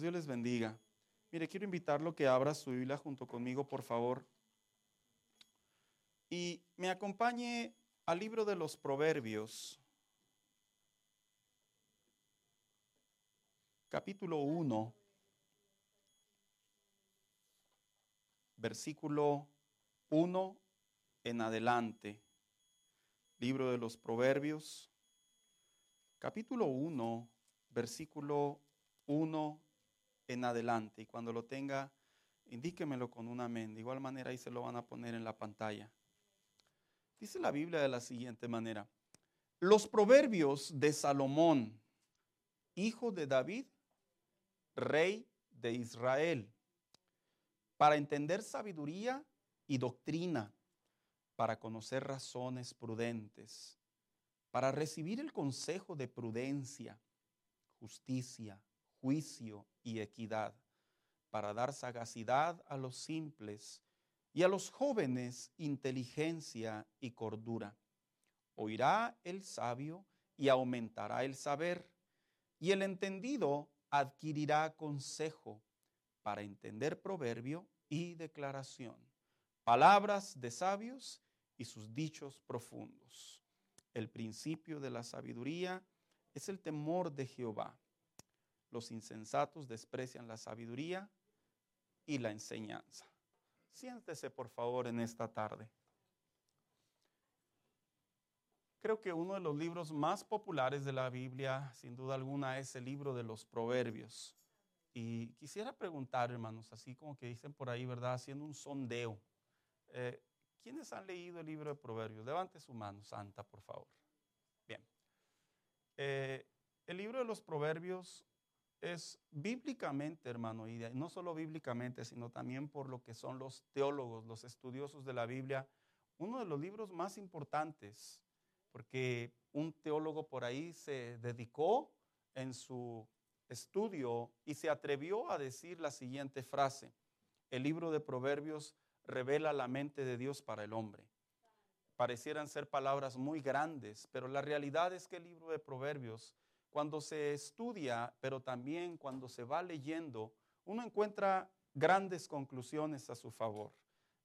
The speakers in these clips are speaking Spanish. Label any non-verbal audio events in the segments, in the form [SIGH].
Dios les bendiga. Mire, quiero invitarlo que abra su Biblia junto conmigo, por favor. Y me acompañe al libro de los Proverbios, capítulo 1, versículo 1 en adelante. Libro de los Proverbios, capítulo 1, versículo 1 en adelante. Y cuando lo tenga, indíquemelo con un amén. De igual manera ahí se lo van a poner en la pantalla. Dice la Biblia de la siguiente manera. Los proverbios de Salomón, hijo de David, rey de Israel, para entender sabiduría y doctrina, para conocer razones prudentes, para recibir el consejo de prudencia, justicia, juicio y equidad, para dar sagacidad a los simples y a los jóvenes inteligencia y cordura. Oirá el sabio y aumentará el saber, y el entendido adquirirá consejo para entender proverbio y declaración, palabras de sabios y sus dichos profundos. El principio de la sabiduría es el temor de Jehová los insensatos desprecian la sabiduría y la enseñanza. Siéntese por favor en esta tarde. Creo que uno de los libros más populares de la Biblia, sin duda alguna, es el libro de los Proverbios. Y quisiera preguntar, hermanos, así como que dicen por ahí, ¿verdad? Haciendo un sondeo. Eh, ¿Quiénes han leído el libro de Proverbios? Levante su mano, Santa, por favor. Bien. Eh, el libro de los Proverbios es bíblicamente, hermano, y no solo bíblicamente, sino también por lo que son los teólogos, los estudiosos de la Biblia, uno de los libros más importantes, porque un teólogo por ahí se dedicó en su estudio y se atrevió a decir la siguiente frase, el libro de Proverbios revela la mente de Dios para el hombre. Parecieran ser palabras muy grandes, pero la realidad es que el libro de Proverbios cuando se estudia, pero también cuando se va leyendo, uno encuentra grandes conclusiones a su favor.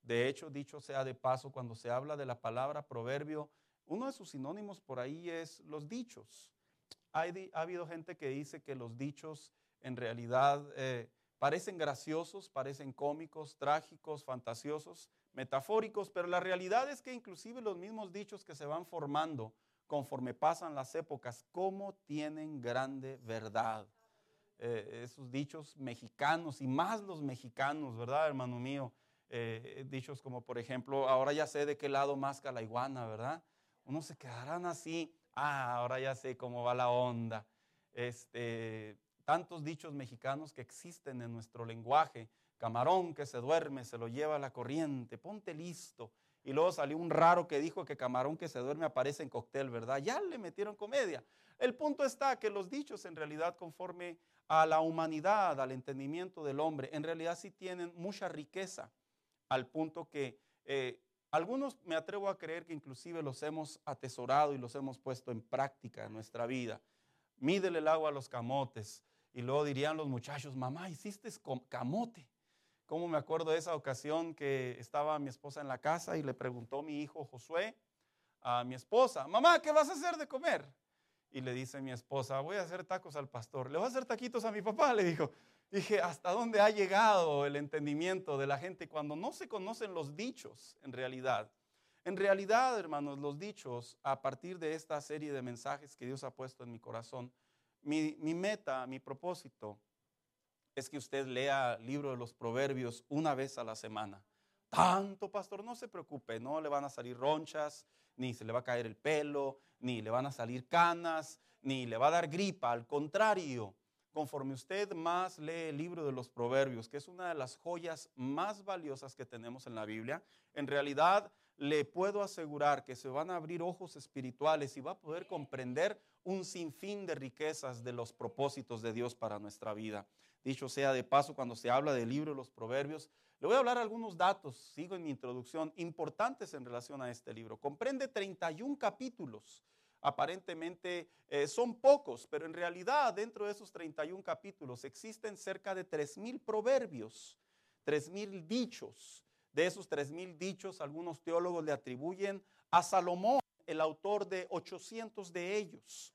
De hecho, dicho sea de paso, cuando se habla de la palabra proverbio, uno de sus sinónimos por ahí es los dichos. ha habido gente que dice que los dichos en realidad eh, parecen graciosos, parecen cómicos, trágicos, fantasiosos, metafóricos, pero la realidad es que inclusive los mismos dichos que se van formando conforme pasan las épocas, cómo tienen grande verdad. Eh, esos dichos mexicanos y más los mexicanos, ¿verdad, hermano mío? Eh, dichos como, por ejemplo, ahora ya sé de qué lado masca la iguana, ¿verdad? Uno se quedarán así, ah, ahora ya sé cómo va la onda. Este, tantos dichos mexicanos que existen en nuestro lenguaje. Camarón que se duerme, se lo lleva la corriente, ponte listo. Y luego salió un raro que dijo que camarón que se duerme aparece en cóctel, ¿verdad? Ya le metieron comedia. El punto está que los dichos en realidad conforme a la humanidad, al entendimiento del hombre, en realidad sí tienen mucha riqueza, al punto que eh, algunos me atrevo a creer que inclusive los hemos atesorado y los hemos puesto en práctica en nuestra vida. Mídele el agua a los camotes. Y luego dirían los muchachos, mamá, hiciste camote. Como me acuerdo de esa ocasión que estaba mi esposa en la casa y le preguntó mi hijo Josué a mi esposa, mamá, ¿qué vas a hacer de comer? Y le dice mi esposa, voy a hacer tacos al pastor. ¿Le voy a hacer taquitos a mi papá? Le dijo. Dije, ¿hasta dónde ha llegado el entendimiento de la gente cuando no se conocen los dichos en realidad? En realidad, hermanos, los dichos, a partir de esta serie de mensajes que Dios ha puesto en mi corazón, mi, mi meta, mi propósito es que usted lea el libro de los proverbios una vez a la semana. Tanto, pastor, no se preocupe, no le van a salir ronchas, ni se le va a caer el pelo, ni le van a salir canas, ni le va a dar gripa. Al contrario, conforme usted más lee el libro de los proverbios, que es una de las joyas más valiosas que tenemos en la Biblia, en realidad le puedo asegurar que se van a abrir ojos espirituales y va a poder comprender un sinfín de riquezas de los propósitos de Dios para nuestra vida. Dicho sea de paso, cuando se habla del libro de los proverbios, le voy a hablar algunos datos, sigo en mi introducción, importantes en relación a este libro. Comprende 31 capítulos. aparentemente eh, son pocos, pero en realidad dentro de esos 31 capítulos existen cerca de 3.000 proverbios, 3.000 dichos. De esos 3.000 dichos, algunos teólogos le atribuyen a Salomón, el autor de 800 de ellos.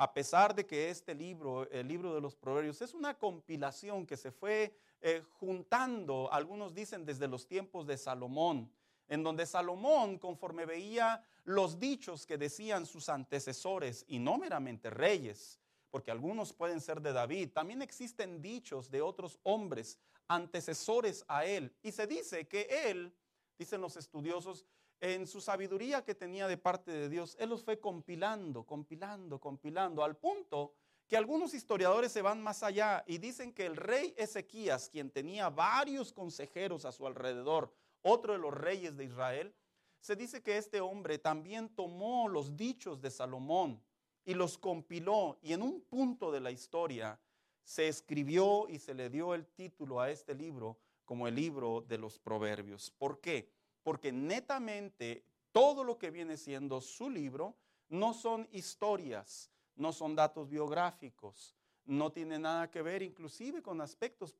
A pesar de que este libro, el libro de los proverbios, es una compilación que se fue eh, juntando, algunos dicen desde los tiempos de Salomón, en donde Salomón, conforme veía los dichos que decían sus antecesores, y no meramente reyes, porque algunos pueden ser de David, también existen dichos de otros hombres antecesores a él. Y se dice que él, dicen los estudiosos, en su sabiduría que tenía de parte de Dios, él los fue compilando, compilando, compilando, al punto que algunos historiadores se van más allá y dicen que el rey Ezequías, quien tenía varios consejeros a su alrededor, otro de los reyes de Israel, se dice que este hombre también tomó los dichos de Salomón y los compiló y en un punto de la historia se escribió y se le dio el título a este libro como el libro de los proverbios. ¿Por qué? Porque netamente todo lo que viene siendo su libro no son historias, no son datos biográficos, no tiene nada que ver inclusive con aspectos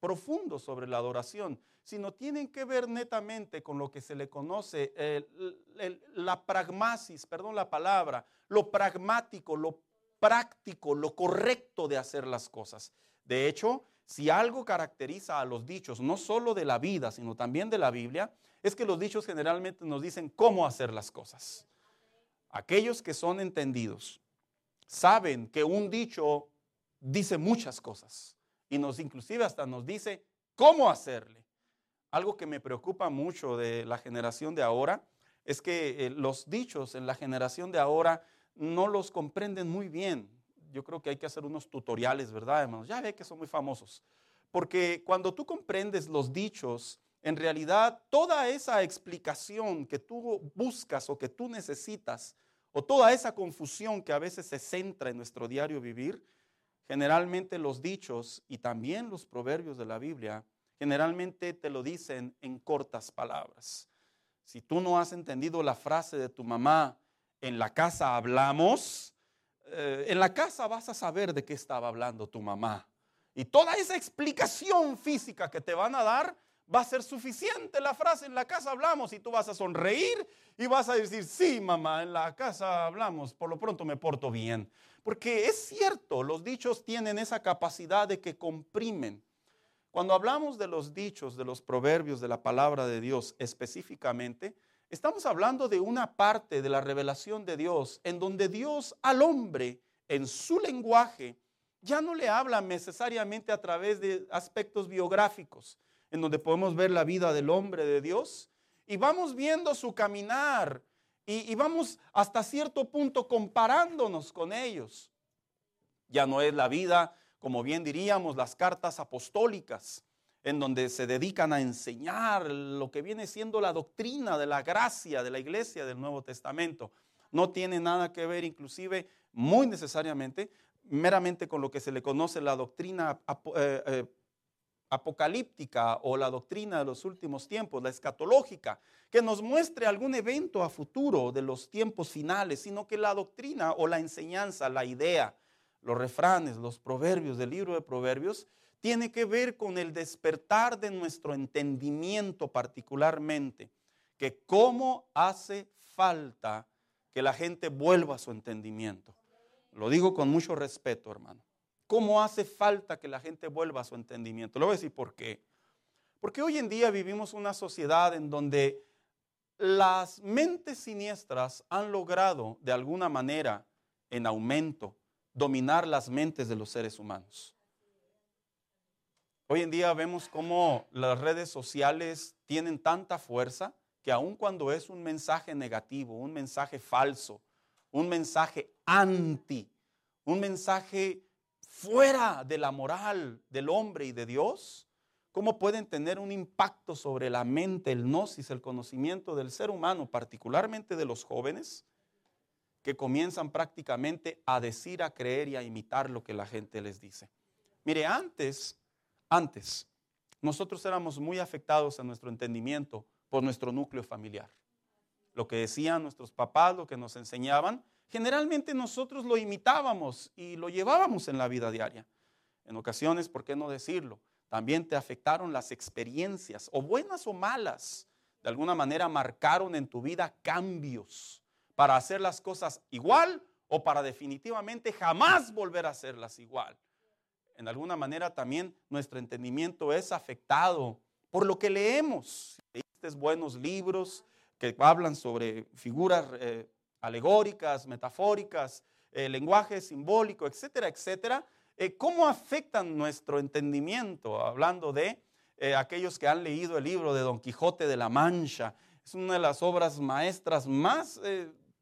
profundos sobre la adoración, sino tienen que ver netamente con lo que se le conoce la pragmasis, perdón la palabra, lo pragmático, lo práctico, lo correcto de hacer las cosas. De hecho, si algo caracteriza a los dichos, no solo de la vida, sino también de la Biblia, es que los dichos generalmente nos dicen cómo hacer las cosas. Aquellos que son entendidos saben que un dicho dice muchas cosas y nos inclusive hasta nos dice cómo hacerle. Algo que me preocupa mucho de la generación de ahora es que eh, los dichos en la generación de ahora no los comprenden muy bien. Yo creo que hay que hacer unos tutoriales, ¿verdad, hermanos? Ya ve que son muy famosos. Porque cuando tú comprendes los dichos, en realidad toda esa explicación que tú buscas o que tú necesitas, o toda esa confusión que a veces se centra en nuestro diario vivir, generalmente los dichos y también los proverbios de la Biblia, generalmente te lo dicen en cortas palabras. Si tú no has entendido la frase de tu mamá, en la casa hablamos, eh, en la casa vas a saber de qué estaba hablando tu mamá. Y toda esa explicación física que te van a dar va a ser suficiente la frase en la casa hablamos y tú vas a sonreír y vas a decir, sí, mamá, en la casa hablamos, por lo pronto me porto bien. Porque es cierto, los dichos tienen esa capacidad de que comprimen. Cuando hablamos de los dichos, de los proverbios, de la palabra de Dios específicamente, Estamos hablando de una parte de la revelación de Dios en donde Dios al hombre, en su lenguaje, ya no le habla necesariamente a través de aspectos biográficos, en donde podemos ver la vida del hombre de Dios y vamos viendo su caminar y, vamos hasta cierto punto comparándonos con ellos. Ya no es la vida, como bien diríamos, las cartas apostólicas, en donde se dedican a enseñar lo que viene siendo la doctrina de la gracia de la iglesia del Nuevo Testamento. No tiene nada que ver inclusive muy necesariamente meramente con lo que se le conoce la doctrina eh, eh, apocalíptica o la doctrina de los últimos tiempos, la escatológica, que nos muestre algún evento a futuro de los tiempos finales, sino que la doctrina o la enseñanza, la idea, los refranes, los proverbios del libro de proverbios, tiene que ver con el despertar de nuestro entendimiento particularmente, que cómo hace falta que la gente vuelva a su entendimiento. Lo digo con mucho respeto, hermano. ¿Cómo hace falta que la gente vuelva a su entendimiento? Lo voy a decir por qué. Porque hoy en día vivimos una sociedad en donde las mentes siniestras han logrado de alguna manera en aumento dominar las mentes de los seres humanos. Hoy en día vemos cómo las redes sociales tienen tanta fuerza que aun cuando es un mensaje negativo, un mensaje falso, un mensaje anti, un mensaje fuera de la moral del hombre y de Dios, ¿cómo pueden tener un impacto sobre la mente, el gnosis, el conocimiento del ser humano, particularmente de los jóvenes, que comienzan prácticamente a decir, a creer y a imitar lo que la gente les dice? Mire, antes antes, nosotros éramos muy afectados en nuestro entendimiento por nuestro núcleo familiar. Lo que decían nuestros papás, lo que nos enseñaban, generalmente nosotros lo imitábamos y lo llevábamos en la vida diaria. En ocasiones, ¿por qué no decirlo? También te afectaron las experiencias, o buenas o malas, de alguna manera marcaron en tu vida cambios para hacer las cosas igual o para definitivamente jamás volver a hacerlas igual. En alguna manera también nuestro entendimiento es afectado por lo que leemos. Leíste buenos libros que hablan sobre figuras eh, alegóricas, metafóricas, eh, lenguaje simbólico, etcétera, etcétera. Eh, ¿Cómo afectan nuestro entendimiento? Hablando de aquellos que han leído el libro de Don Quijote de la Mancha. Es una de las obras maestras más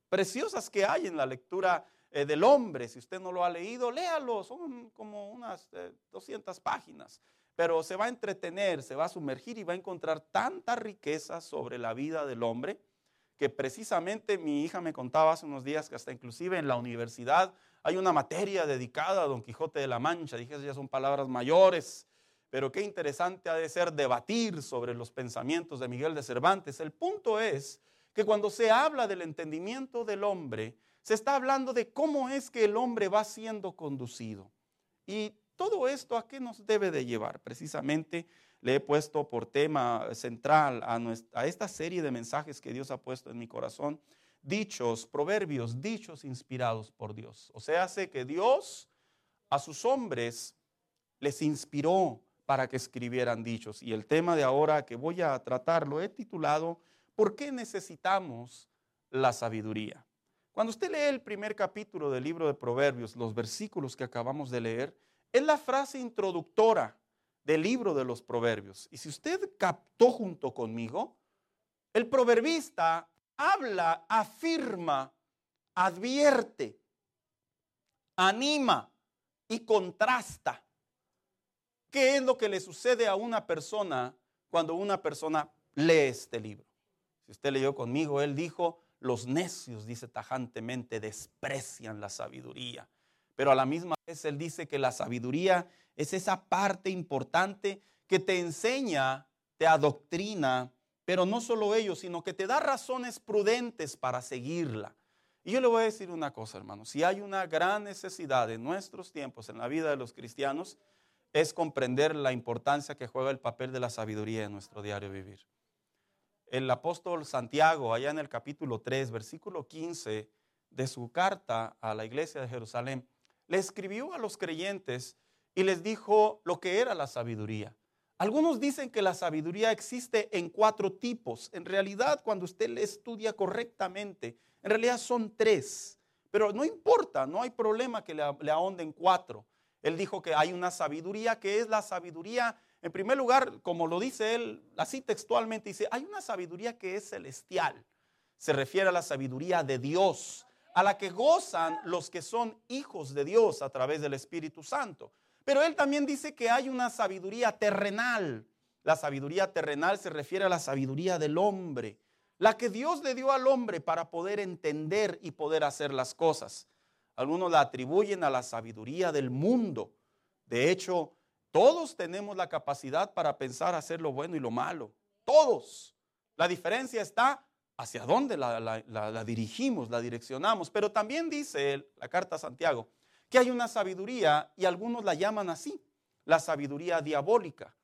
preciosas que hay en la lectura del hombre. Si usted no lo ha leído, léalo. Son como unas 200 páginas pero se va a entretener, se va a sumergir y va a encontrar tanta riqueza sobre la vida del hombre que precisamente mi hija me contaba hace unos días que hasta inclusive en la universidad hay una materia dedicada a Don Quijote de la Mancha. Dije, esas ya son palabras mayores, pero qué interesante ha de ser debatir sobre los pensamientos de Miguel de Cervantes. El punto es que cuando se habla del entendimiento del hombre, se está hablando de cómo es que el hombre va siendo conducido. Y todo esto a qué nos debe de llevar? Precisamente le he puesto por tema central a, esta serie de mensajes que Dios ha puesto en mi corazón, dichos, proverbios, dichos inspirados por Dios. O sea, hace que Dios a sus hombres les inspiró para que escribieran dichos. Y el tema de ahora que voy a tratar lo he titulado ¿Por qué necesitamos la sabiduría? Cuando usted lee el primer capítulo del libro de Proverbios, los versículos que acabamos de leer, es la frase introductora del libro de los proverbios. Y si usted captó junto conmigo, el proverbista habla, afirma, advierte, anima y contrasta. ¿Qué es lo que le sucede a una persona cuando una persona lee este libro? Si usted leyó conmigo, él dijo, los necios, dice tajantemente, desprecian la sabiduría pero a la misma vez él dice que la sabiduría es esa parte importante que te enseña, te adoctrina, pero no solo ello, sino que te da razones prudentes para seguirla. Y yo le voy a decir una cosa, hermano, si hay una gran necesidad en nuestros tiempos, en la vida de los cristianos, es comprender la importancia que juega el papel de la sabiduría en nuestro diario vivir. El apóstol Santiago, allá en el capítulo 3, versículo 15 de su carta a la iglesia de Jerusalén, le escribió a los creyentes y les dijo lo que era la sabiduría. Algunos dicen que la sabiduría existe en cuatro tipos. En realidad, cuando usted le estudia correctamente, en realidad son tres. Pero no importa, no hay problema que le, le ahonden cuatro. Él dijo que hay una sabiduría que es la sabiduría, en primer lugar, como lo dice él, así textualmente, dice, hay una sabiduría que es celestial. Se refiere a la sabiduría de Dios a la que gozan los que son hijos de Dios a través del Espíritu Santo. Pero él también dice que hay una sabiduría terrenal. La sabiduría terrenal se refiere a la sabiduría del hombre, la que Dios le dio al hombre para poder entender y poder hacer las cosas. Algunos la atribuyen a la sabiduría del mundo. De hecho, todos tenemos la capacidad para pensar hacer lo bueno y lo malo. Todos. La diferencia está hacia dónde la, dirigimos, la direccionamos. Pero también dice la carta a Santiago que hay una sabiduría y algunos la llaman así, la sabiduría diabólica.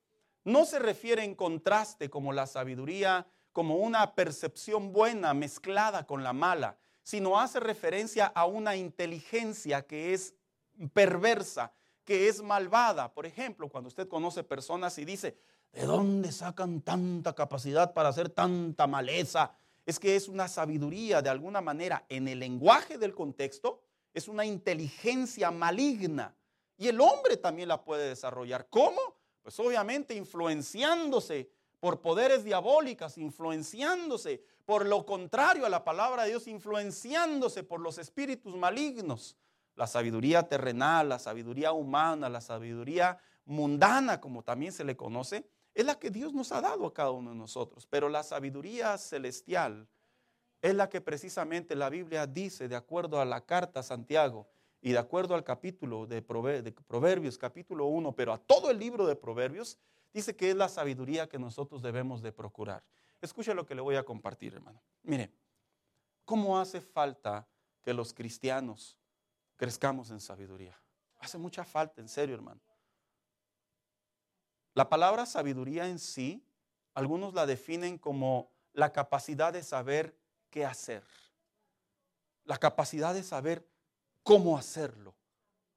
No se refiere en contraste como la sabiduría, como una percepción buena mezclada con la mala, sino hace referencia a una inteligencia que es perversa, que es malvada. Por ejemplo, cuando usted conoce personas y dice, ¿de dónde sacan tanta capacidad para hacer tanta maleza? Es que es una sabiduría de alguna manera en el lenguaje del contexto, es una inteligencia maligna. Y el hombre también la puede desarrollar. ¿Cómo? Pues obviamente influenciándose por poderes diabólicas, influenciándose por lo contrario a la palabra de Dios, influenciándose por los espíritus malignos. La sabiduría terrenal, la sabiduría humana, la sabiduría mundana, como también se le conoce, es la que Dios nos ha dado a cada uno de nosotros. Pero la sabiduría celestial es la que precisamente la Biblia dice, de acuerdo a la carta Santiago y de acuerdo al capítulo de Proverbios, capítulo 1, pero a todo el libro de Proverbios, dice que es la sabiduría que nosotros debemos de procurar. Escuche lo que le voy a compartir, hermano. Mire, ¿cómo hace falta que los cristianos crezcamos en sabiduría. Hace mucha falta, en serio, hermano. La palabra sabiduría en sí, algunos la definen como la capacidad de saber qué hacer, la capacidad de saber cómo hacerlo,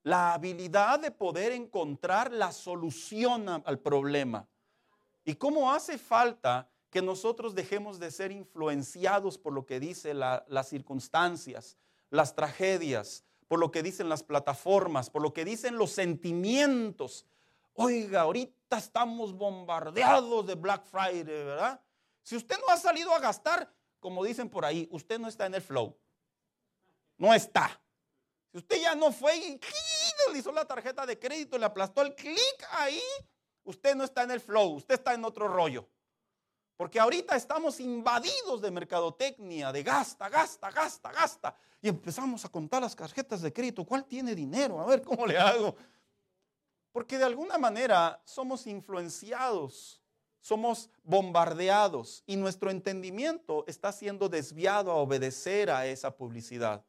la habilidad de poder encontrar la solución al problema. ¿Y cómo hace falta que nosotros dejemos de ser influenciados por lo que dicen las circunstancias, las tragedias, por lo que dicen las plataformas, por lo que dicen los sentimientos. Oiga, ahorita estamos bombardeados de Black Friday, ¿verdad? Si usted no ha salido a gastar, como dicen por ahí, usted no está en el flow. No está. Si usted ya no fue y hizo la tarjeta de crédito, le aplastó el clic ahí, usted no está en el flow, usted está en otro rollo. Porque ahorita estamos invadidos de mercadotecnia, de gasta, gasta, gasta, gasta. Y empezamos a contar las tarjetas de crédito. ¿Cuál tiene dinero? A ver cómo le hago. Porque de alguna manera somos influenciados, somos bombardeados y nuestro entendimiento está siendo desviado a obedecer a esa publicidad.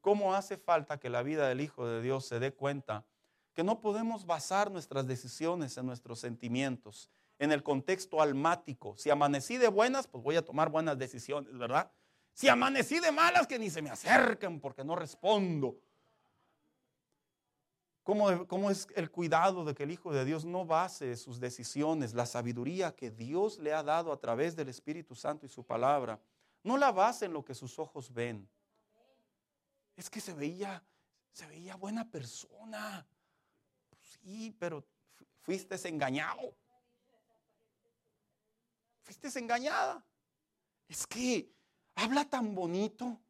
¿Cómo hace falta que la vida del Hijo de Dios se dé cuenta que no podemos basar nuestras decisiones en nuestros sentimientos, en el contexto almático? Si amanecí de buenas, pues voy a tomar buenas decisiones, ¿verdad? Si amanecí de malas, que ni se me acerquen porque no respondo. ¿Cómo, ¿Cómo, es el cuidado de que el Hijo de Dios no base sus decisiones, la sabiduría que Dios le ha dado a través del Espíritu Santo y su palabra? No la base en lo que sus ojos ven. Es que se veía, se veía buena persona. sí, pero fuiste engañado. Fuiste engañada. Es que habla tan bonito.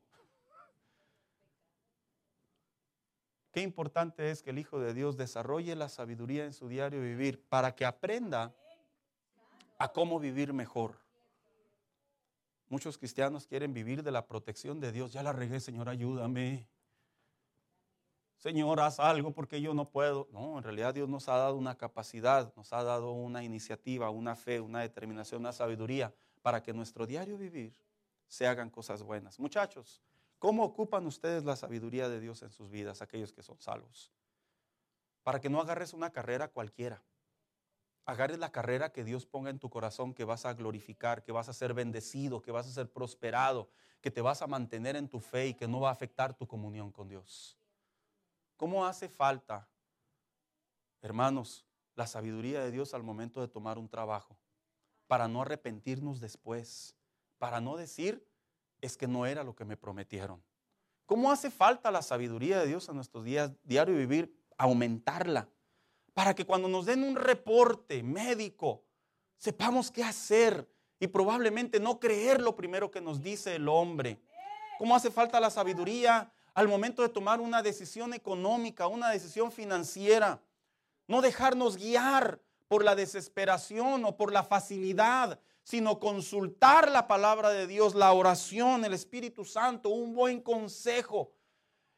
Qué importante es que el Hijo de Dios desarrolle la sabiduría en su diario vivir para que aprenda a cómo vivir mejor. Muchos cristianos quieren vivir de la protección de Dios. Ya la regué, Señor, ayúdame. Señor, haz algo porque yo no puedo. No, en realidad Dios nos ha dado una capacidad, nos ha dado una iniciativa, una fe, una determinación, una sabiduría para que nuestro diario vivir se hagan cosas buenas. Muchachos, ¿cómo ocupan ustedes la sabiduría de Dios en sus vidas, aquellos que son salvos? Para que no agarres una carrera cualquiera. Agarres la carrera que Dios ponga en tu corazón, que vas a glorificar, que vas a ser bendecido, que vas a ser prosperado, que te vas a mantener en tu fe y que no va a afectar tu comunión con Dios. ¿Cómo hace falta, hermanos, la sabiduría de Dios al momento de tomar un trabajo? Para no arrepentirnos después para no decir es que no era lo que me prometieron. ¿Cómo hace falta la sabiduría de Dios en nuestros días diario vivir? Aumentarla. Para que cuando nos den un reporte médico, sepamos qué hacer y probablemente no creer lo primero que nos dice el hombre. ¿Cómo hace falta la sabiduría al momento de tomar una decisión económica, una decisión financiera? No dejarnos guiar por la desesperación o por la facilidad, sino consultar la palabra de Dios, la oración, el Espíritu Santo, un buen consejo.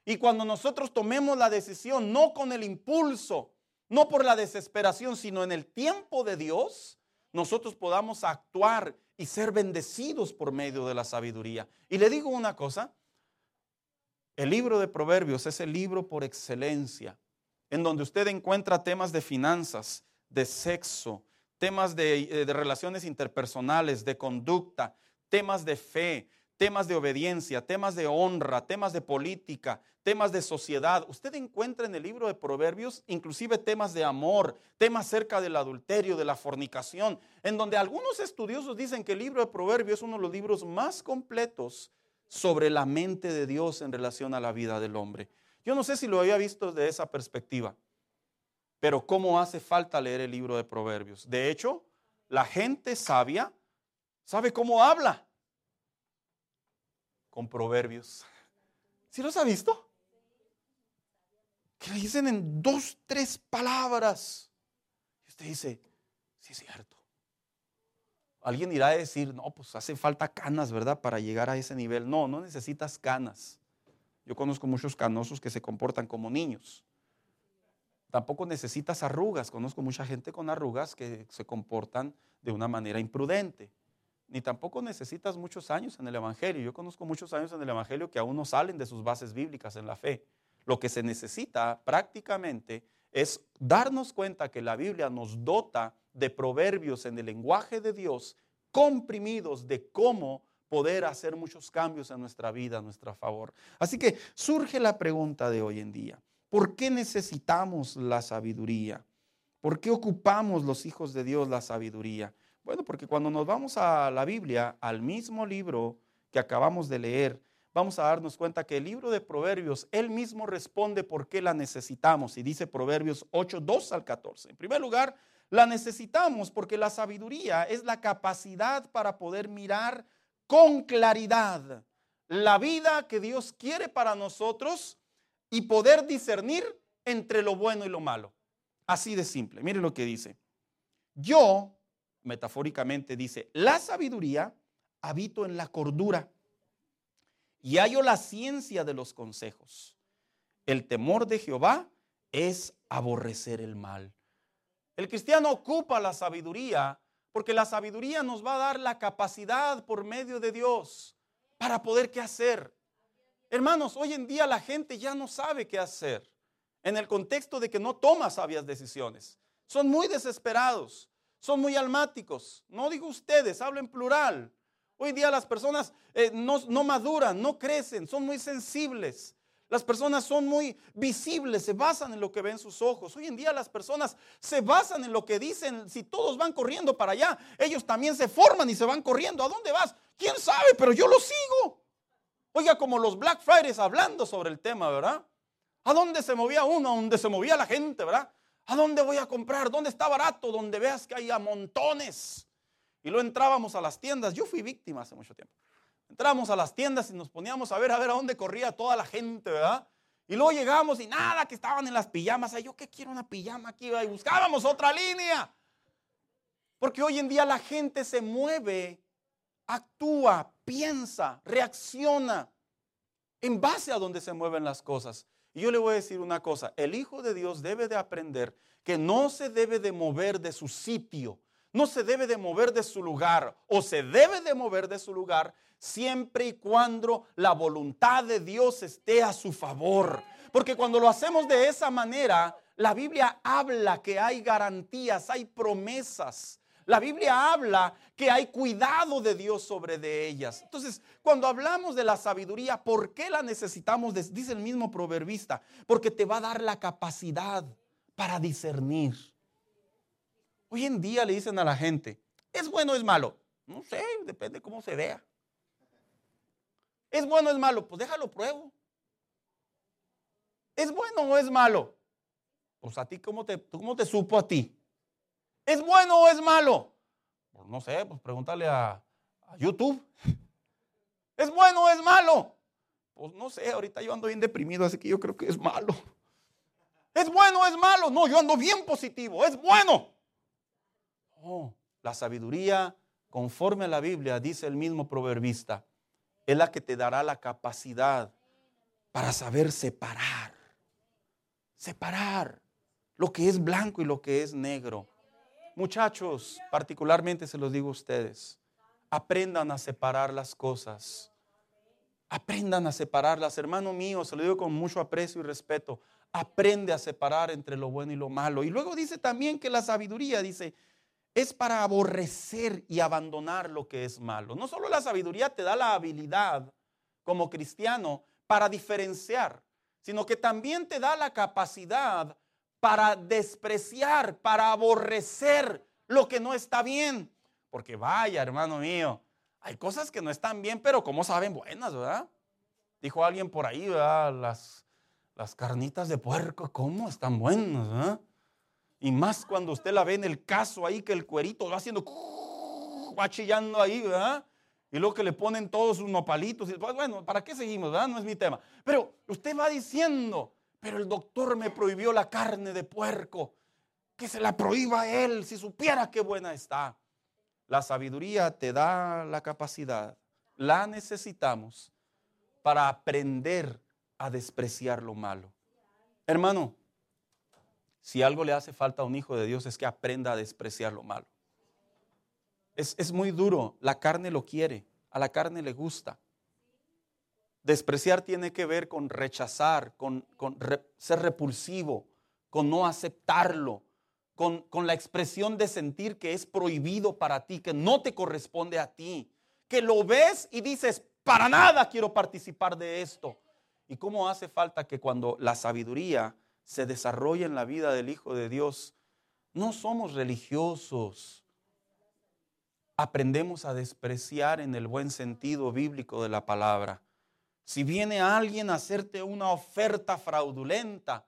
Y cuando nosotros tomemos la decisión, no con el impulso, no por la desesperación, sino en el tiempo de Dios, nosotros podamos actuar y ser bendecidos por medio de la sabiduría. Y le digo una cosa, el libro de Proverbios es el libro por excelencia, en donde usted encuentra temas de finanzas, de sexo, temas eh, de, relaciones interpersonales, de conducta, temas de fe, temas de obediencia, temas de honra, temas de política, temas de sociedad. Usted encuentra en el libro de Proverbios inclusive temas de amor, temas cerca del adulterio, de la fornicación, en donde algunos estudiosos dicen que el libro de Proverbios es uno de los libros más completos sobre la mente de Dios en relación a la vida del hombre. Yo no sé si lo había visto de esa perspectiva. Pero ¿cómo hace falta leer el libro de Proverbios? De hecho, la gente sabia sabe cómo habla con Proverbios. ¿Sí los ha visto? Que le dicen en dos, tres palabras. Y usted dice, sí es cierto. Alguien irá a decir, no, pues hace falta canas, ¿verdad? Para llegar a ese nivel. No, no necesitas canas. Yo conozco muchos canosos que se comportan como niños. Tampoco necesitas arrugas. Conozco mucha gente con arrugas que se comportan de una manera imprudente. ni tampoco necesitas muchos años en el Evangelio. Yo conozco muchos años en el Evangelio que aún no salen de sus bases bíblicas en la fe. Lo que se necesita prácticamente es darnos cuenta que la Biblia nos dota de proverbios en el lenguaje de Dios comprimidos de cómo poder hacer muchos cambios en nuestra vida a nuestro favor. Así que surge la pregunta de hoy en día. ¿Por qué necesitamos la sabiduría? ¿Por qué ocupamos los hijos de Dios la sabiduría? Bueno, porque cuando nos vamos a la Biblia, al mismo libro que acabamos de leer, vamos a darnos cuenta que el libro de Proverbios, él mismo responde por qué la necesitamos. Y dice Proverbios 8, 2 al 14. En primer lugar, la necesitamos porque la sabiduría es la capacidad para poder mirar con claridad la vida que Dios quiere para nosotros y poder discernir entre lo bueno y lo malo. Así de simple. Mire lo que dice. Yo metafóricamente dice, la sabiduría habito en la cordura y hallo la ciencia de los consejos. El temor de Jehová es aborrecer el mal. El cristiano ocupa la sabiduría porque la sabiduría nos va a dar la capacidad por medio de Dios para poder qué hacer. Hermanos, hoy en día la gente ya no sabe qué hacer en el contexto de que no toma sabias decisiones. Son muy desesperados son muy almáticos. No digo ustedes, hablo en plural. Hoy día las personas eh, no, no maduran, no crecen, son muy sensibles. Las personas son muy visibles, se basan en lo que ven sus ojos. Hoy en día las personas se basan en lo que dicen. Si todos van corriendo para allá, ellos también se forman y se van corriendo. ¿A dónde vas? ¿Quién sabe? Pero yo lo sigo. Oiga, como los Black Fridays hablando sobre el tema, ¿verdad? ¿A dónde se movía uno? ¿A dónde se movía la gente, verdad? ¿A dónde voy a comprar? ¿Dónde está barato? Donde veas que hay a montones. Y luego entrábamos a las tiendas. Yo fui víctima hace mucho tiempo. Entrábamos a las tiendas y nos poníamos a ver a ver a dónde corría toda la gente, ¿verdad? Y luego llegamos y nada, que estaban en las pijamas. Ay, yo qué quiero una pijama aquí. Y buscábamos otra línea. Porque hoy en día la gente se mueve, actúa, piensa, reacciona en base a donde se mueven las cosas. Y yo le voy a decir una cosa, el Hijo de Dios debe de aprender que no se debe de mover de su sitio, no se debe de mover de su lugar o se debe de mover de su lugar siempre y cuando la voluntad de Dios esté a su favor. Porque cuando lo hacemos de esa manera, la Biblia habla que hay garantías, hay promesas. La Biblia habla que hay cuidado de Dios sobre de ellas. Entonces, cuando hablamos de la sabiduría, ¿por qué la necesitamos? Dice el mismo proverbista, porque te va a dar la capacidad para discernir. Hoy en día le dicen a la gente, ¿es bueno o es malo? No sé, depende cómo se vea. ¿Es bueno o es malo? Pues déjalo pruebo. ¿Es bueno o es malo? Pues a ti, ¿cómo te, cómo te supo a ti? ¿Es bueno o es malo? Pues no sé, pues pregúntale a, YouTube. [LAUGHS] ¿Es bueno o es malo? Pues no sé, ahorita yo ando bien deprimido, así que yo creo que es malo. [LAUGHS] ¿Es bueno o es malo? No, yo ando bien positivo, es bueno. Oh, la sabiduría, conforme a la Biblia, dice el mismo proverbista, es la que te dará la capacidad para saber separar. Separar lo que es blanco y lo que es negro. Muchachos, particularmente se los digo a ustedes, aprendan a separar las cosas. Aprendan a separarlas. Hermano mío, se lo digo con mucho aprecio y respeto. Aprende a separar entre lo bueno y lo malo. Y luego dice también que la sabiduría, dice, es para aborrecer y abandonar lo que es malo. No solo la sabiduría te da la habilidad como cristiano para diferenciar, sino que también te da la capacidad para despreciar, para aborrecer lo que no está bien. Porque vaya, hermano mío, hay cosas que no están bien, pero como saben buenas, ¿verdad? Dijo alguien por ahí, ¿verdad? Las, las carnitas de puerco, ¿cómo están buenas, ¿verdad? Y más cuando usted la ve en el caso ahí que el cuerito va haciendo, va chillando ahí, ¿verdad? Y luego que le ponen todos sus nopalitos. Y, pues, bueno, ¿para qué seguimos, verdad? No es mi tema. Pero usted va diciendo, pero el doctor me prohibió la carne de puerco. Que se la prohíba a él si supiera qué buena está. La sabiduría te da la capacidad, la necesitamos para aprender a despreciar lo malo. Hermano, si algo le hace falta a un hijo de Dios es que aprenda a despreciar lo malo. Es, es muy duro, la carne lo quiere, a la carne le gusta. Despreciar tiene que ver con rechazar, con, ser repulsivo, con no aceptarlo, con, con la expresión de sentir que es prohibido para ti, que no te corresponde a ti, que lo ves y dices, para nada quiero participar de esto. ¿Y cómo hace falta que cuando la sabiduría se desarrolla en la vida del Hijo de Dios, no somos religiosos, aprendemos a despreciar en el buen sentido bíblico de la palabra. Si viene alguien a hacerte una oferta fraudulenta,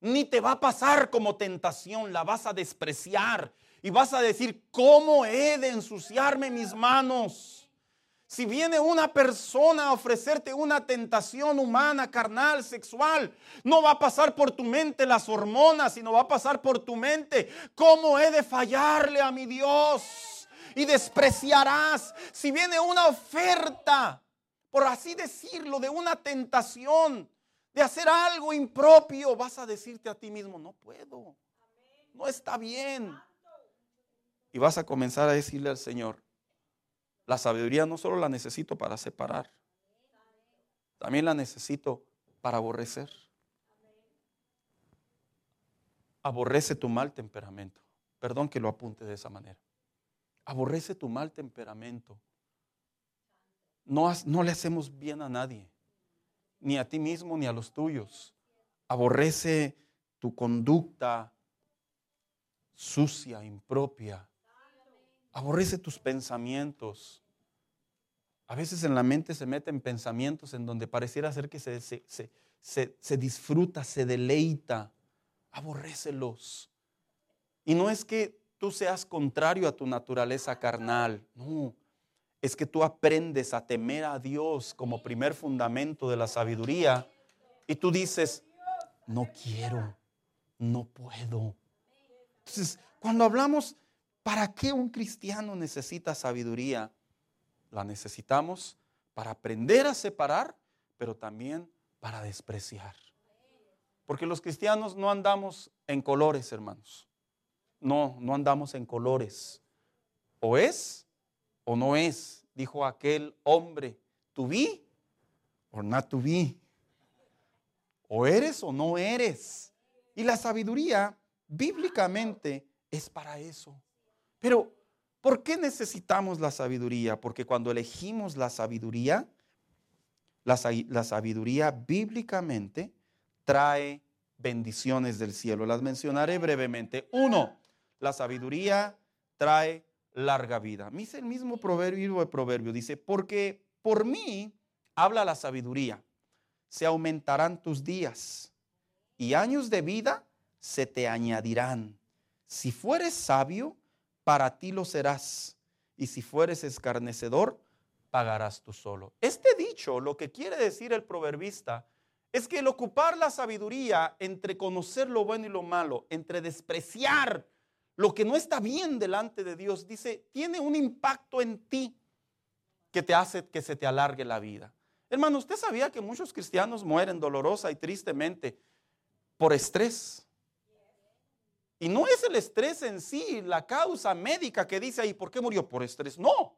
ni te va a pasar como tentación, la vas a despreciar y vas a decir, ¿cómo he de ensuciarme mis manos? Si viene una persona a ofrecerte una tentación humana, carnal, sexual, no va a pasar por tu mente las hormonas, sino va a pasar por tu mente, ¿cómo he de fallarle a mi Dios? Y despreciarás. Si viene una oferta, por así decirlo, de una tentación, de hacer algo impropio, vas a decirte a ti mismo, no puedo, no está bien. Y vas a comenzar a decirle al Señor, la sabiduría no solo la necesito para separar, también la necesito para aborrecer. Aborrece tu mal temperamento. Perdón que lo apunte de esa manera. Aborrece tu mal temperamento. No, no le hacemos bien a nadie, ni a ti mismo ni a los tuyos. Aborrece tu conducta sucia, impropia. Aborrece tus pensamientos. A veces en la mente se meten pensamientos en donde pareciera ser que se, se, se- se- se disfruta, se deleita. Aborrécelos. Y no es que tú seas contrario a tu naturaleza carnal, no. Es que tú aprendes a temer a Dios como primer fundamento de la sabiduría y tú dices, no quiero, no puedo. Entonces, cuando hablamos, ¿para qué un cristiano necesita sabiduría? La necesitamos para aprender a separar, pero también para despreciar. Porque los cristianos no andamos en colores, hermanos. No, no andamos en colores. O es o no es, dijo aquel hombre. To be or not to be. O eres o no eres. Y la sabiduría bíblicamente es para eso. Pero, ¿por qué necesitamos la sabiduría? Porque cuando elegimos la sabiduría, la, la sabiduría bíblicamente trae bendiciones del cielo. Las mencionaré brevemente. Uno, la sabiduría trae larga vida. Dice el mismo proverbio de proverbio, dice, porque por mí habla la sabiduría, se aumentarán tus días y años de vida se te añadirán. Si fueres sabio, para ti lo serás, y si fueres escarnecedor, pagarás tú solo. Este dicho, lo que quiere decir el proverbista, es que el ocupar la sabiduría entre conocer lo bueno y lo malo, entre despreciar lo que no está bien delante de Dios, dice, tiene un impacto en ti que te hace que se te alargue la vida. Hermano, ¿usted sabía que muchos cristianos mueren dolorosa y tristemente por estrés? Y no es el estrés en sí la causa médica que dice ahí, ¿por qué murió por estrés? No.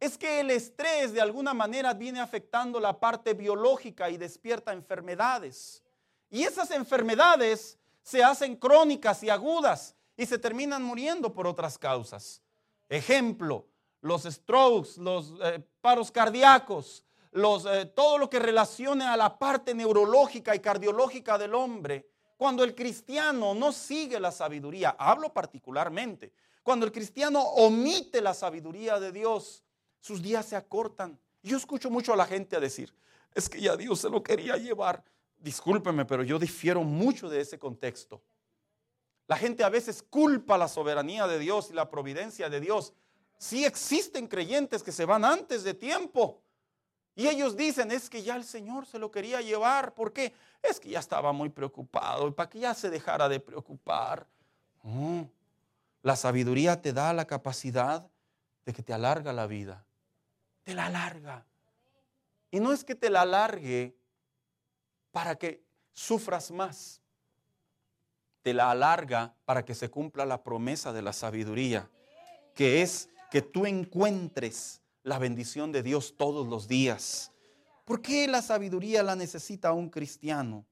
Es que el estrés de alguna manera viene afectando la parte biológica y despierta enfermedades. Y esas enfermedades se hacen crónicas y agudas y se terminan muriendo por otras causas. Ejemplo, los strokes, los eh, paros cardíacos, los, eh, todo lo que relacione a la parte neurológica y cardiológica del hombre. Cuando el cristiano no sigue la sabiduría, hablo particularmente, cuando el cristiano omite la sabiduría de Dios, sus días se acortan. Yo escucho mucho a la gente a decir, es que ya Dios se lo quería llevar. Discúlpeme, pero yo difiero mucho de ese contexto. La gente a veces culpa la soberanía de Dios y la providencia de Dios. Sí existen creyentes que se van antes de tiempo. Y ellos dicen, es que ya el Señor se lo quería llevar. ¿Por qué? Es que ya estaba muy preocupado para que ya se dejara de preocupar. No. La sabiduría te da la capacidad de que te alarga la vida. Te la alarga. Y no es que te la alargue para que sufras más. La alarga para que se cumpla la promesa de la sabiduría, que es que tú encuentres la bendición de Dios todos los días. ¿Por qué la sabiduría la necesita un cristiano?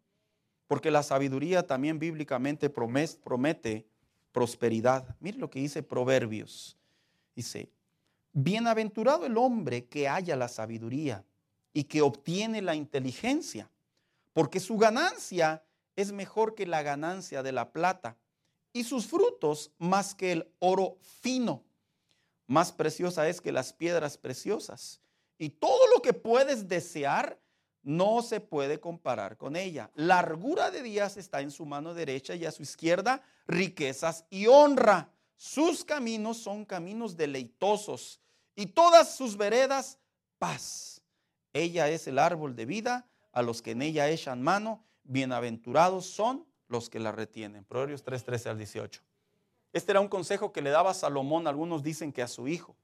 Porque la sabiduría también bíblicamente promete prosperidad. Mire lo que dice Proverbios. Dice, bienaventurado el hombre que haya la sabiduría y que obtiene la inteligencia, porque su ganancia es mejor que la ganancia de la plata y sus frutos más que el oro fino. Más preciosa es que las piedras preciosas. Y todo lo que puedes desear no se puede comparar con ella. Largura de días está en su mano derecha y a su izquierda riquezas y honra. Sus caminos son caminos deleitosos y todas sus veredas paz. Ella es el árbol de vida a los que en ella echan mano. Bienaventurados son los que la retienen. Proverbios 3, 13 al 18. Este era un consejo que le daba Salomón, algunos dicen que a su hijo,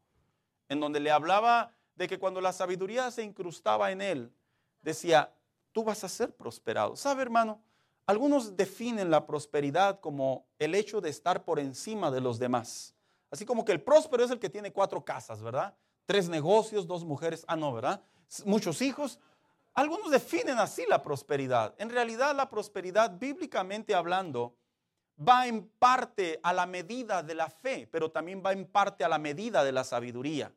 en donde le hablaba de que cuando la sabiduría se incrustaba en él, decía, tú vas a ser prosperado. ¿Sabe, hermano? Algunos definen la prosperidad como el hecho de estar por encima de los demás. Así como que el próspero es el que tiene cuatro casas, ¿verdad? Tres negocios, dos mujeres, ah, no, ¿verdad? Muchos hijos. Algunos definen así la prosperidad. En realidad la prosperidad, bíblicamente hablando, va en parte a la medida de la fe, pero también va en parte a la medida de la sabiduría.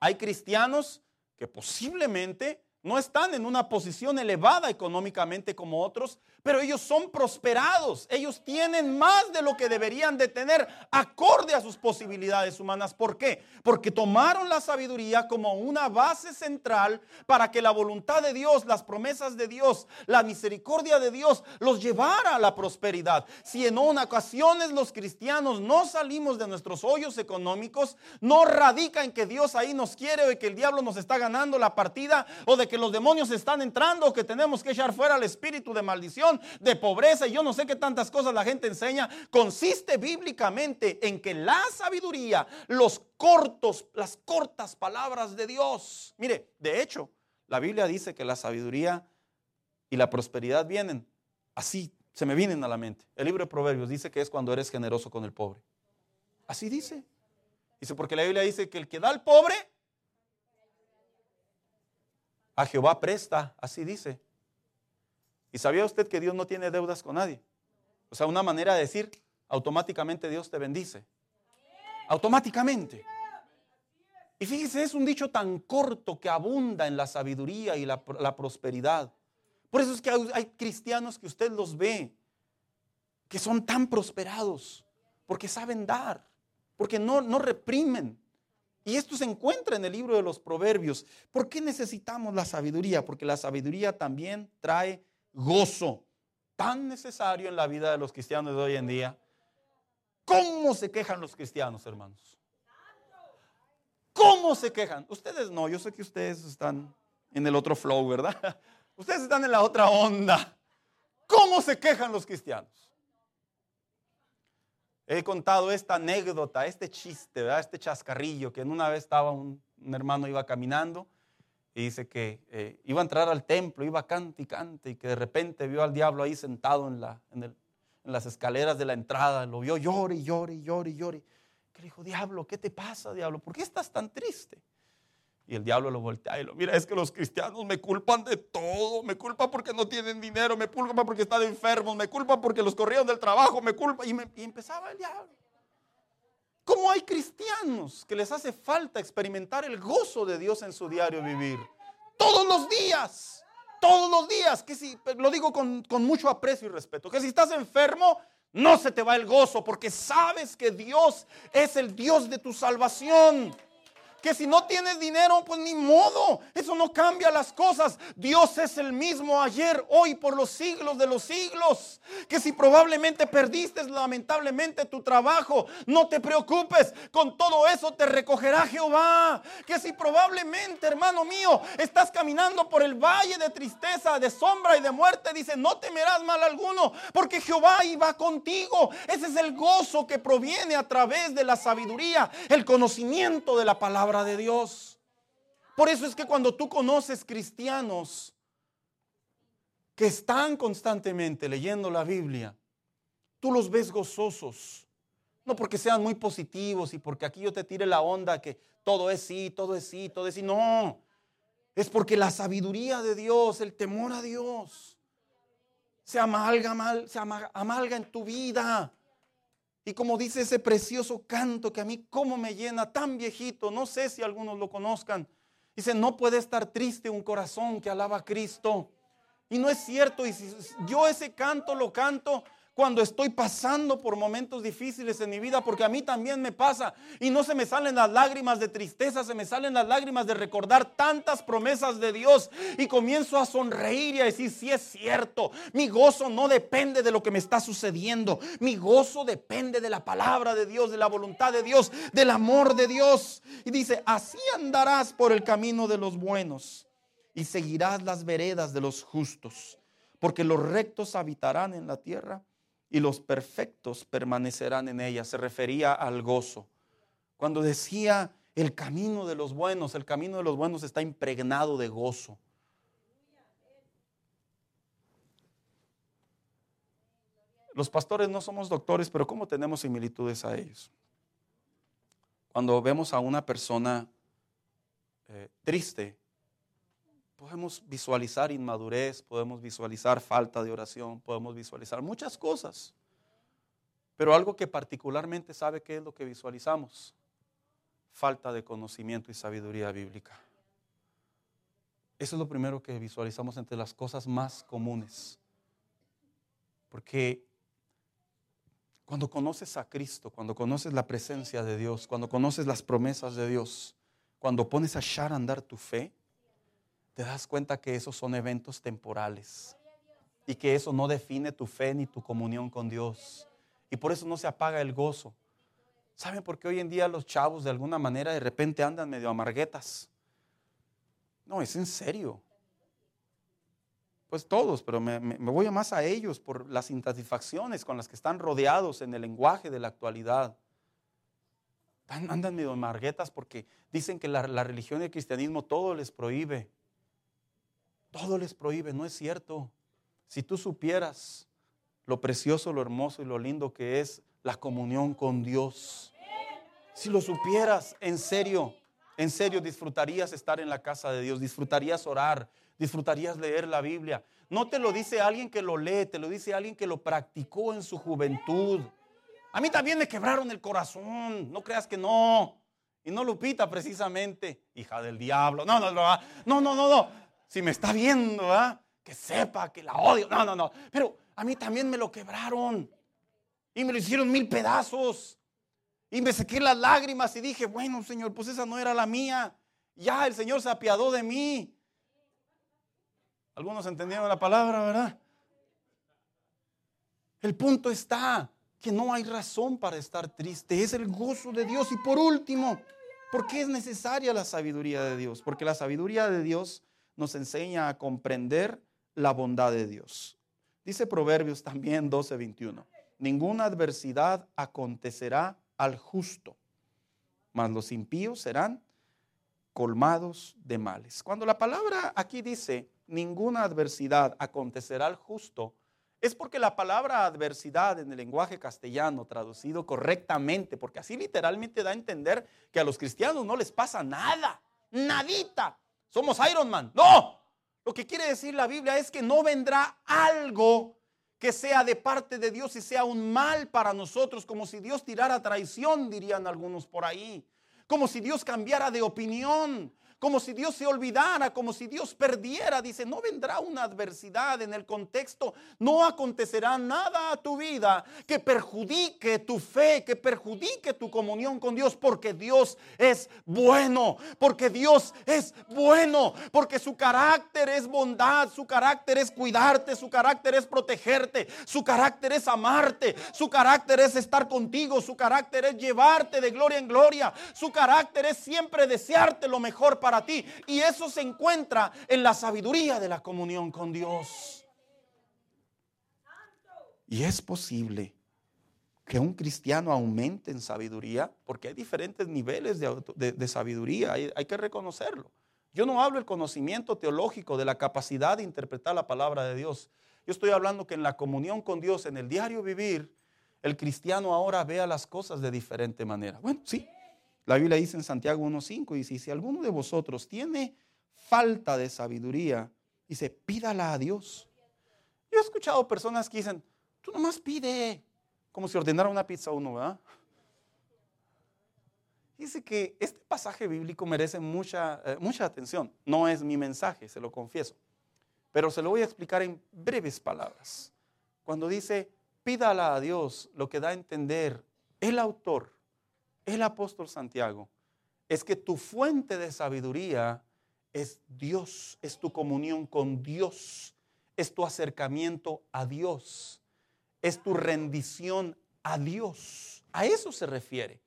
Hay cristianos que posiblemente no están en una posición elevada económicamente como otros, pero ellos son prosperados. Ellos tienen más de lo que deberían de tener acorde a sus posibilidades humanas. ¿Por qué? Porque tomaron la sabiduría como una base central para que la voluntad de Dios, las promesas de Dios, la misericordia de Dios los llevara a la prosperidad. Si en ocasiones los cristianos no salimos de nuestros hoyos económicos, no radica en que Dios ahí nos quiere o que el diablo nos está ganando la partida o de que los demonios están entrando que tenemos que echar fuera el espíritu de maldición de pobreza y yo no sé qué tantas cosas la gente enseña, consiste bíblicamente en que la sabiduría, los cortos, las cortas palabras de Dios. Mire, de hecho, la Biblia dice que la sabiduría y la prosperidad vienen así, se me vienen a la mente. El libro de Proverbios dice que es cuando eres generoso con el pobre. Así dice. Dice, porque la Biblia dice que el que da al pobre, a Jehová presta, así dice. ¿Y sabía usted que Dios no tiene deudas con nadie? O sea, una manera de decir, automáticamente Dios te bendice. Automáticamente. Y fíjese, es un dicho tan corto que abunda en la sabiduría y la, prosperidad. Por eso es que hay, cristianos que usted los ve, que son tan prosperados, porque saben dar, porque no, no reprimen. Y esto se encuentra en el libro de los proverbios. ¿Por qué necesitamos la sabiduría? Porque la sabiduría también trae gozo tan necesario en la vida de los cristianos de hoy en día. ¿Cómo se quejan los cristianos, hermanos? ¿Cómo se quejan? Ustedes no, yo sé que ustedes están en el otro flow, ¿verdad? [LAUGHS] Ustedes están en la otra onda. ¿Cómo se quejan los cristianos? He contado esta anécdota, este chiste, ¿verdad? este chascarrillo, que en una vez estaba un, hermano, iba caminando y dice que eh, iba a entrar al templo, iba cante y cante, y que de repente vio al diablo ahí sentado en, las escaleras de la entrada, lo vio llore llore llore llore. Que le dijo, diablo, ¿qué te pasa, diablo? ¿Por qué estás tan triste? Y el diablo lo voltea y lo mira, es que los cristianos me culpan de todo, me culpan porque no tienen dinero, me culpan porque están enfermos, me culpan porque los corrieron del trabajo, me culpan. Y, y empezaba el diablo. ¿Cómo hay cristianos que les hace falta experimentar el gozo de Dios en su diario vivir? Todos los días, todos los días, que si, lo digo con, con mucho aprecio y respeto, que si estás enfermo, no se te va el gozo porque sabes que Dios es el Dios de tu salvación que si no tienes dinero, pues ni modo, eso no cambia las cosas. Dios es el mismo ayer, hoy, por los siglos de los siglos. Que si probablemente perdiste lamentablemente tu trabajo, no te preocupes, con todo eso te recogerá Jehová. Que si probablemente, hermano mío, estás caminando por el valle de tristeza, de sombra y de muerte, dice, no temerás mal alguno, porque Jehová iba contigo. Ese es el gozo que proviene a través de la sabiduría, el conocimiento de la palabra de Dios. Por eso es que cuando tú conoces cristianos que están constantemente leyendo la Biblia, tú los ves gozosos, No porque sean muy positivos y porque aquí yo te tire la onda que todo es sí, todo es sí, todo es sí. No, es porque la sabiduría de Dios, el temor a Dios, se amalga, mal, se amalga en tu vida. Y como dice ese precioso canto que a mí como me llena tan viejito, no sé si algunos lo conozcan. Dice, no puede estar triste un corazón que alaba a Cristo. Y no es cierto, y si yo ese canto lo canto cuando estoy pasando por momentos difíciles en mi vida, porque a mí también me pasa. Y no se me salen las lágrimas de tristeza, se me salen las lágrimas de recordar tantas promesas de Dios. Y comienzo a sonreír y a decir, sí es cierto, mi gozo no depende de lo que me está sucediendo. Mi gozo depende de la palabra de Dios, de la voluntad de Dios, del amor de Dios. Y dice, así andarás por el camino de los buenos y seguirás las veredas de los justos, porque los rectos habitarán en la tierra y los perfectos permanecerán en ella. Se refería al gozo. Cuando decía el camino de los buenos, el camino de los buenos está impregnado de gozo. Los pastores no somos doctores, pero ¿cómo tenemos similitudes a ellos? Cuando vemos a una persona eh, triste, podemos visualizar inmadurez, podemos visualizar falta de oración, podemos visualizar muchas cosas. Pero algo que particularmente sabe qué es lo que visualizamos, falta de conocimiento y sabiduría bíblica. Eso es lo primero que visualizamos entre las cosas más comunes. Porque cuando conoces a Cristo, cuando conoces la presencia de Dios, cuando conoces las promesas de Dios, cuando pones a echar a andar tu fe, te das cuenta que esos son eventos temporales y que eso no define tu fe ni tu comunión con Dios. Y por eso no se apaga el gozo. ¿Saben por qué hoy en día los chavos de alguna manera de repente andan medio amarguetas? No, es en serio. Pues todos, pero me, voy más a ellos por las insatisfacciones con las que están rodeados en el lenguaje de la actualidad. Andan medio amarguetas porque dicen que la religión y el cristianismo todo les prohíbe todo les prohíbe, no es cierto. Si tú supieras lo precioso, lo hermoso y lo lindo que es la comunión con Dios, si lo supieras, en serio, en serio disfrutarías estar en la casa de Dios, disfrutarías orar, disfrutarías leer la Biblia. No te lo dice alguien que lo lee, te lo dice alguien que lo practicó en su juventud. A mí también me quebraron el corazón, no creas que no. Y no Lupita precisamente, hija del diablo. No, no, no, no, no, no, si me está viendo, que sepa que la odio. No, no, no. Pero a mí también me lo quebraron. Y me lo hicieron mil pedazos. Y me sequé las lágrimas y dije, bueno, Señor, pues esa no era la mía. Ya el Señor se apiadó de mí. Algunos entendieron la palabra, ¿verdad? El punto está que no hay razón para estar triste. Es el gozo de Dios. Y por último, ¿por qué es necesaria la sabiduría de Dios? Porque la sabiduría de Dios nos enseña a comprender la bondad de Dios. Dice Proverbios también 12:21, ninguna adversidad acontecerá al justo, mas los impíos serán colmados de males. Cuando la palabra aquí dice, ninguna adversidad acontecerá al justo, es porque la palabra adversidad en el lenguaje castellano, traducido correctamente, porque así literalmente da a entender que a los cristianos no les pasa nada, nadita. Somos Iron Man. No. Lo que quiere decir la Biblia es que no vendrá algo que sea de parte de Dios y sea un mal para nosotros, como si Dios tirara traición, dirían algunos por ahí, como si Dios cambiara de opinión, como si Dios se olvidara, como si Dios perdiera. Dice, no vendrá una adversidad en el contexto, no acontecerá nada a tu vida que perjudique tu fe, que perjudique tu comunión con Dios, porque Dios es bueno, porque Dios es bueno, porque su carácter es bondad, su carácter es cuidarte, su carácter es protegerte, su carácter es amarte, su carácter es estar contigo, su carácter es llevarte de gloria en gloria, su carácter es siempre desearte lo mejor para ti. Y eso se encuentra en la sabiduría de la comunión con Dios. Y es posible que un cristiano aumente en sabiduría, porque hay diferentes niveles de, sabiduría, hay, hay, que reconocerlo. Yo no hablo del conocimiento teológico, de la capacidad de interpretar la palabra de Dios. Yo estoy hablando que en la comunión con Dios, en el diario vivir, el cristiano ahora vea las cosas de diferente manera. Bueno, sí. La Biblia dice en Santiago 1.5, dice, si alguno de vosotros tiene falta de sabiduría, dice, pídala a Dios. Yo he escuchado personas que dicen, tú nomás pide, como si ordenara una pizza uno, ¿verdad? Dice que este pasaje bíblico merece mucha, eh, mucha atención. No es mi mensaje, se lo confieso. Pero se lo voy a explicar en breves palabras. Cuando dice, pídala a Dios, lo que da a entender el autor, el apóstol Santiago, es que tu fuente de sabiduría es Dios, es tu comunión con Dios, es tu acercamiento a Dios, es tu rendición a Dios. A eso se refiere.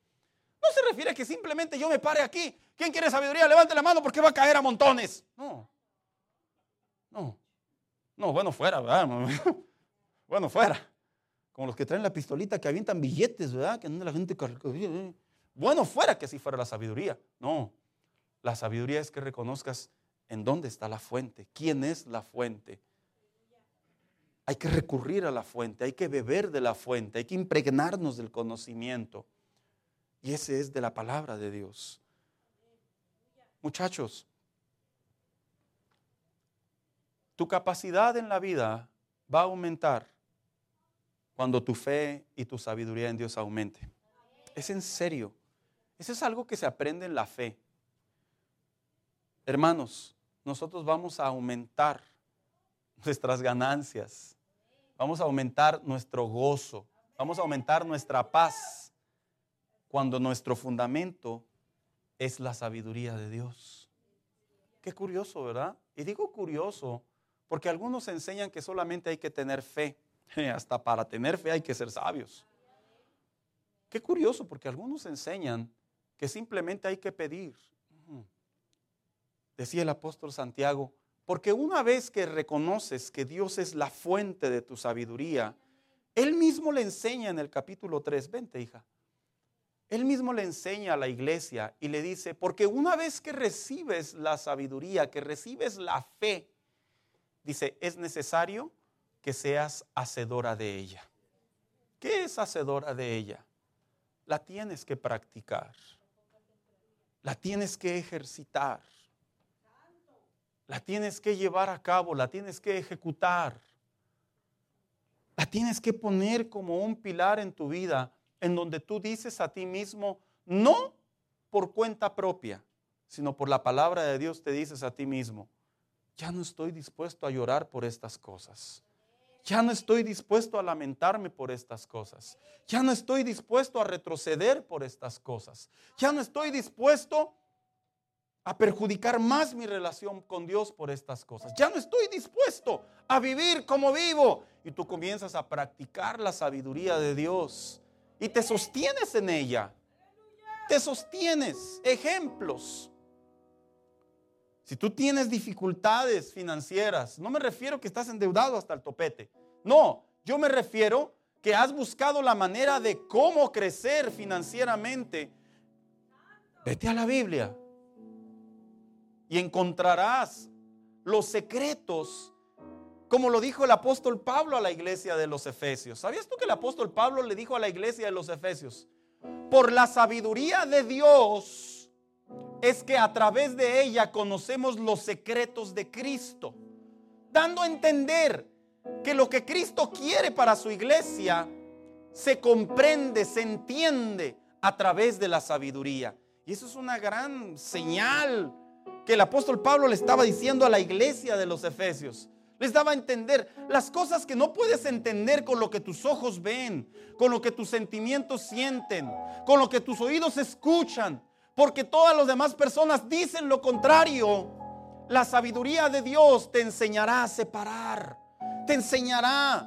No se refiere a que simplemente yo me pare aquí. ¿Quién quiere sabiduría? Levante la mano porque va a caer a montones. No. No. No, bueno, fuera, ¿verdad? [LAUGHS] Bueno, fuera. Como los que traen la pistolita que avientan billetes, ¿verdad? Que no la gente. Bueno, fuera que si fuera la sabiduría. No. La sabiduría es que reconozcas en dónde está la fuente, quién es la fuente. Hay que recurrir a la fuente, hay que beber de la fuente, hay que impregnarnos del conocimiento. Y ese es de la palabra de Dios. Muchachos, tu capacidad en la vida va a aumentar cuando tu fe y tu sabiduría en Dios aumente. Es en serio. Eso es algo que se aprende en la fe. Hermanos, nosotros vamos a aumentar nuestras ganancias, vamos a aumentar nuestro gozo, vamos a aumentar nuestra paz cuando nuestro fundamento es la sabiduría de Dios. Qué curioso, ¿verdad? Y digo curioso porque algunos enseñan que solamente hay que tener fe. [LAUGHS] Hasta para tener fe hay que ser sabios. Qué curioso, porque algunos enseñan que simplemente hay que pedir. Decía el apóstol Santiago, porque una vez que reconoces que Dios es la fuente de tu sabiduría, Él mismo le enseña en el capítulo 3, vente hija, Él mismo le enseña a la iglesia y le dice, porque una vez que recibes la sabiduría, que recibes la fe, dice, es necesario que seas hacedora de ella. ¿Qué es hacedora de ella? La tienes que practicar. La tienes que ejercitar. La tienes que llevar a cabo, la tienes que ejecutar. La tienes que poner como un pilar en tu vida en donde tú dices a ti mismo, no por cuenta propia, sino por la palabra de Dios te dices a ti mismo, ya no estoy dispuesto a llorar por estas cosas. Ya no estoy dispuesto a lamentarme por estas cosas. Ya no estoy dispuesto a retroceder por estas cosas. Ya no estoy dispuesto a perjudicar más mi relación con Dios por estas cosas. Ya no estoy dispuesto a vivir como vivo. Y tú comienzas a practicar la sabiduría de Dios y te sostienes en ella. Te sostienes. Ejemplos. Si tú tienes dificultades financieras, no me refiero que estás endeudado hasta el topete. No, yo me refiero que has buscado la manera de cómo crecer financieramente. Vete a la Biblia y encontrarás los secretos, como lo dijo el apóstol Pablo a la iglesia de los Efesios. ¿Sabías tú que el apóstol Pablo le dijo a la iglesia de los Efesios? Por la sabiduría de Dios es que a través de ella conocemos los secretos de Cristo, dando a entender que lo que Cristo quiere para su iglesia se comprende, se entiende a través de la sabiduría. Y eso es una gran señal que el apóstol Pablo le estaba diciendo a la iglesia de los Efesios. Les daba a entender las cosas que no puedes entender con lo que tus ojos ven, con lo que tus sentimientos sienten, con lo que tus oídos escuchan, porque todas las demás personas dicen lo contrario. La sabiduría de Dios te enseñará a separar, te enseñará.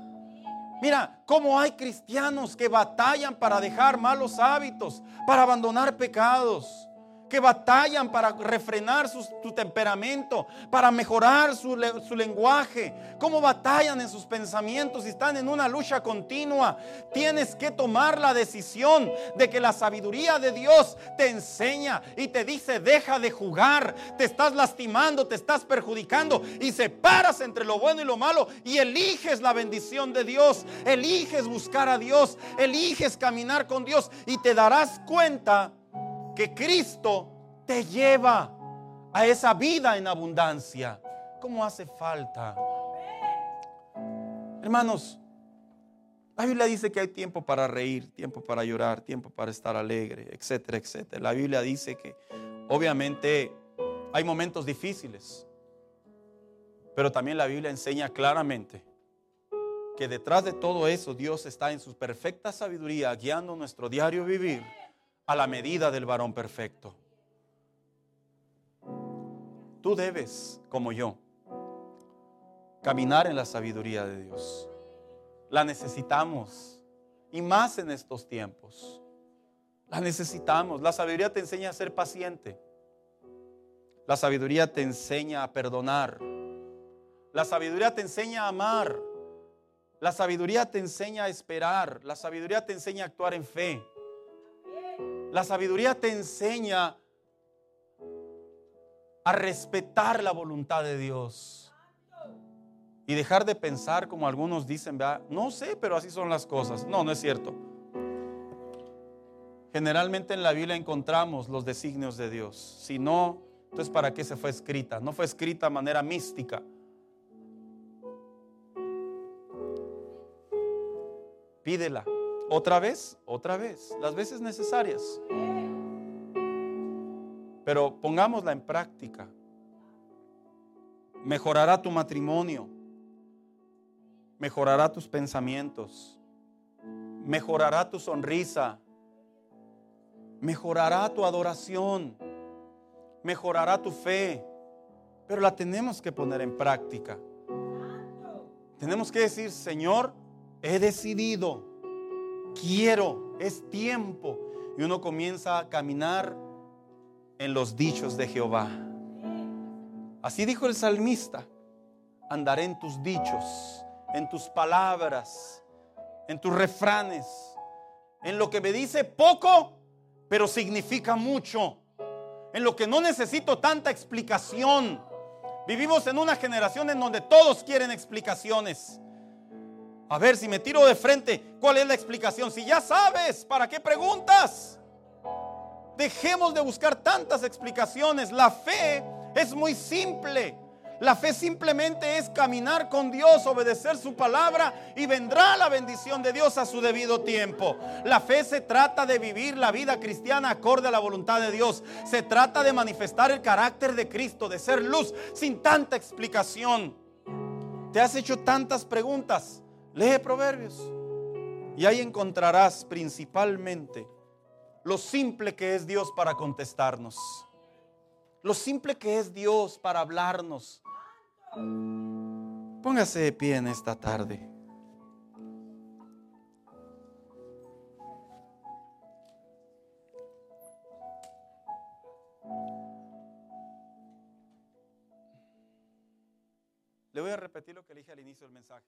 Mira, cómo hay cristianos que batallan para dejar malos hábitos, para abandonar pecados, que batallan para refrenar su, temperamento, para mejorar su, su, lenguaje, cómo batallan en sus pensamientos y están en una lucha continua. Tienes que tomar la decisión de que la sabiduría de Dios te enseña y te dice, deja de jugar, te estás lastimando, te estás perjudicando y separas entre lo bueno y lo malo y eliges la bendición de Dios, eliges buscar a Dios, eliges caminar con Dios y te darás cuenta que Cristo te lleva a esa vida en abundancia. ¿Cómo hace falta? Hermanos, la Biblia dice que hay tiempo para reír, tiempo para llorar, tiempo para estar alegre, etcétera, etcétera. La Biblia dice que obviamente hay momentos difíciles, pero también la Biblia enseña claramente que detrás de todo eso Dios está en su perfecta sabiduría guiando nuestro diario vivir a la medida del varón perfecto. Tú debes, como yo, caminar en la sabiduría de Dios. La necesitamos, y más en estos tiempos. La necesitamos. La sabiduría te enseña a ser paciente. La sabiduría te enseña a perdonar. La sabiduría te enseña a amar. La sabiduría te enseña a esperar. La sabiduría te enseña a actuar en fe. La sabiduría te enseña a respetar la voluntad de Dios. Y dejar de pensar como algunos dicen, no sé, pero así son las cosas. No, no es cierto. Generalmente en la Biblia encontramos los designios de Dios. Si no, entonces ¿para qué se fue escrita? No fue escrita de manera mística. Pídela. Otra vez, otra vez, las veces necesarias. Pero pongámosla en práctica. Mejorará tu matrimonio. Mejorará tus pensamientos. Mejorará tu sonrisa. Mejorará tu adoración. Mejorará tu fe. Pero la tenemos que poner en práctica. Tenemos que decir, Señor, he decidido quiero, es tiempo. Y uno comienza a caminar en los dichos de Jehová. Así dijo el salmista, andaré en tus dichos, en tus palabras, en tus refranes, en lo que me dice poco, pero significa mucho, en lo que no necesito tanta explicación. Vivimos en una generación en donde todos quieren explicaciones. A ver, si me tiro de frente, ¿cuál es la explicación? Si ya sabes, ¿para qué preguntas? Dejemos de buscar tantas explicaciones. La fe es muy simple. La fe simplemente es caminar con Dios, obedecer su palabra y vendrá la bendición de Dios a su debido tiempo. La fe se trata de vivir la vida cristiana acorde a la voluntad de Dios. Se trata de manifestar el carácter de Cristo, de ser luz sin tanta explicación. Te has hecho tantas preguntas. Lee Proverbios y ahí encontrarás principalmente lo simple que es Dios para contestarnos. Lo simple que es Dios para hablarnos. Póngase de pie en esta tarde. Le voy a repetir lo que dije al inicio del mensaje.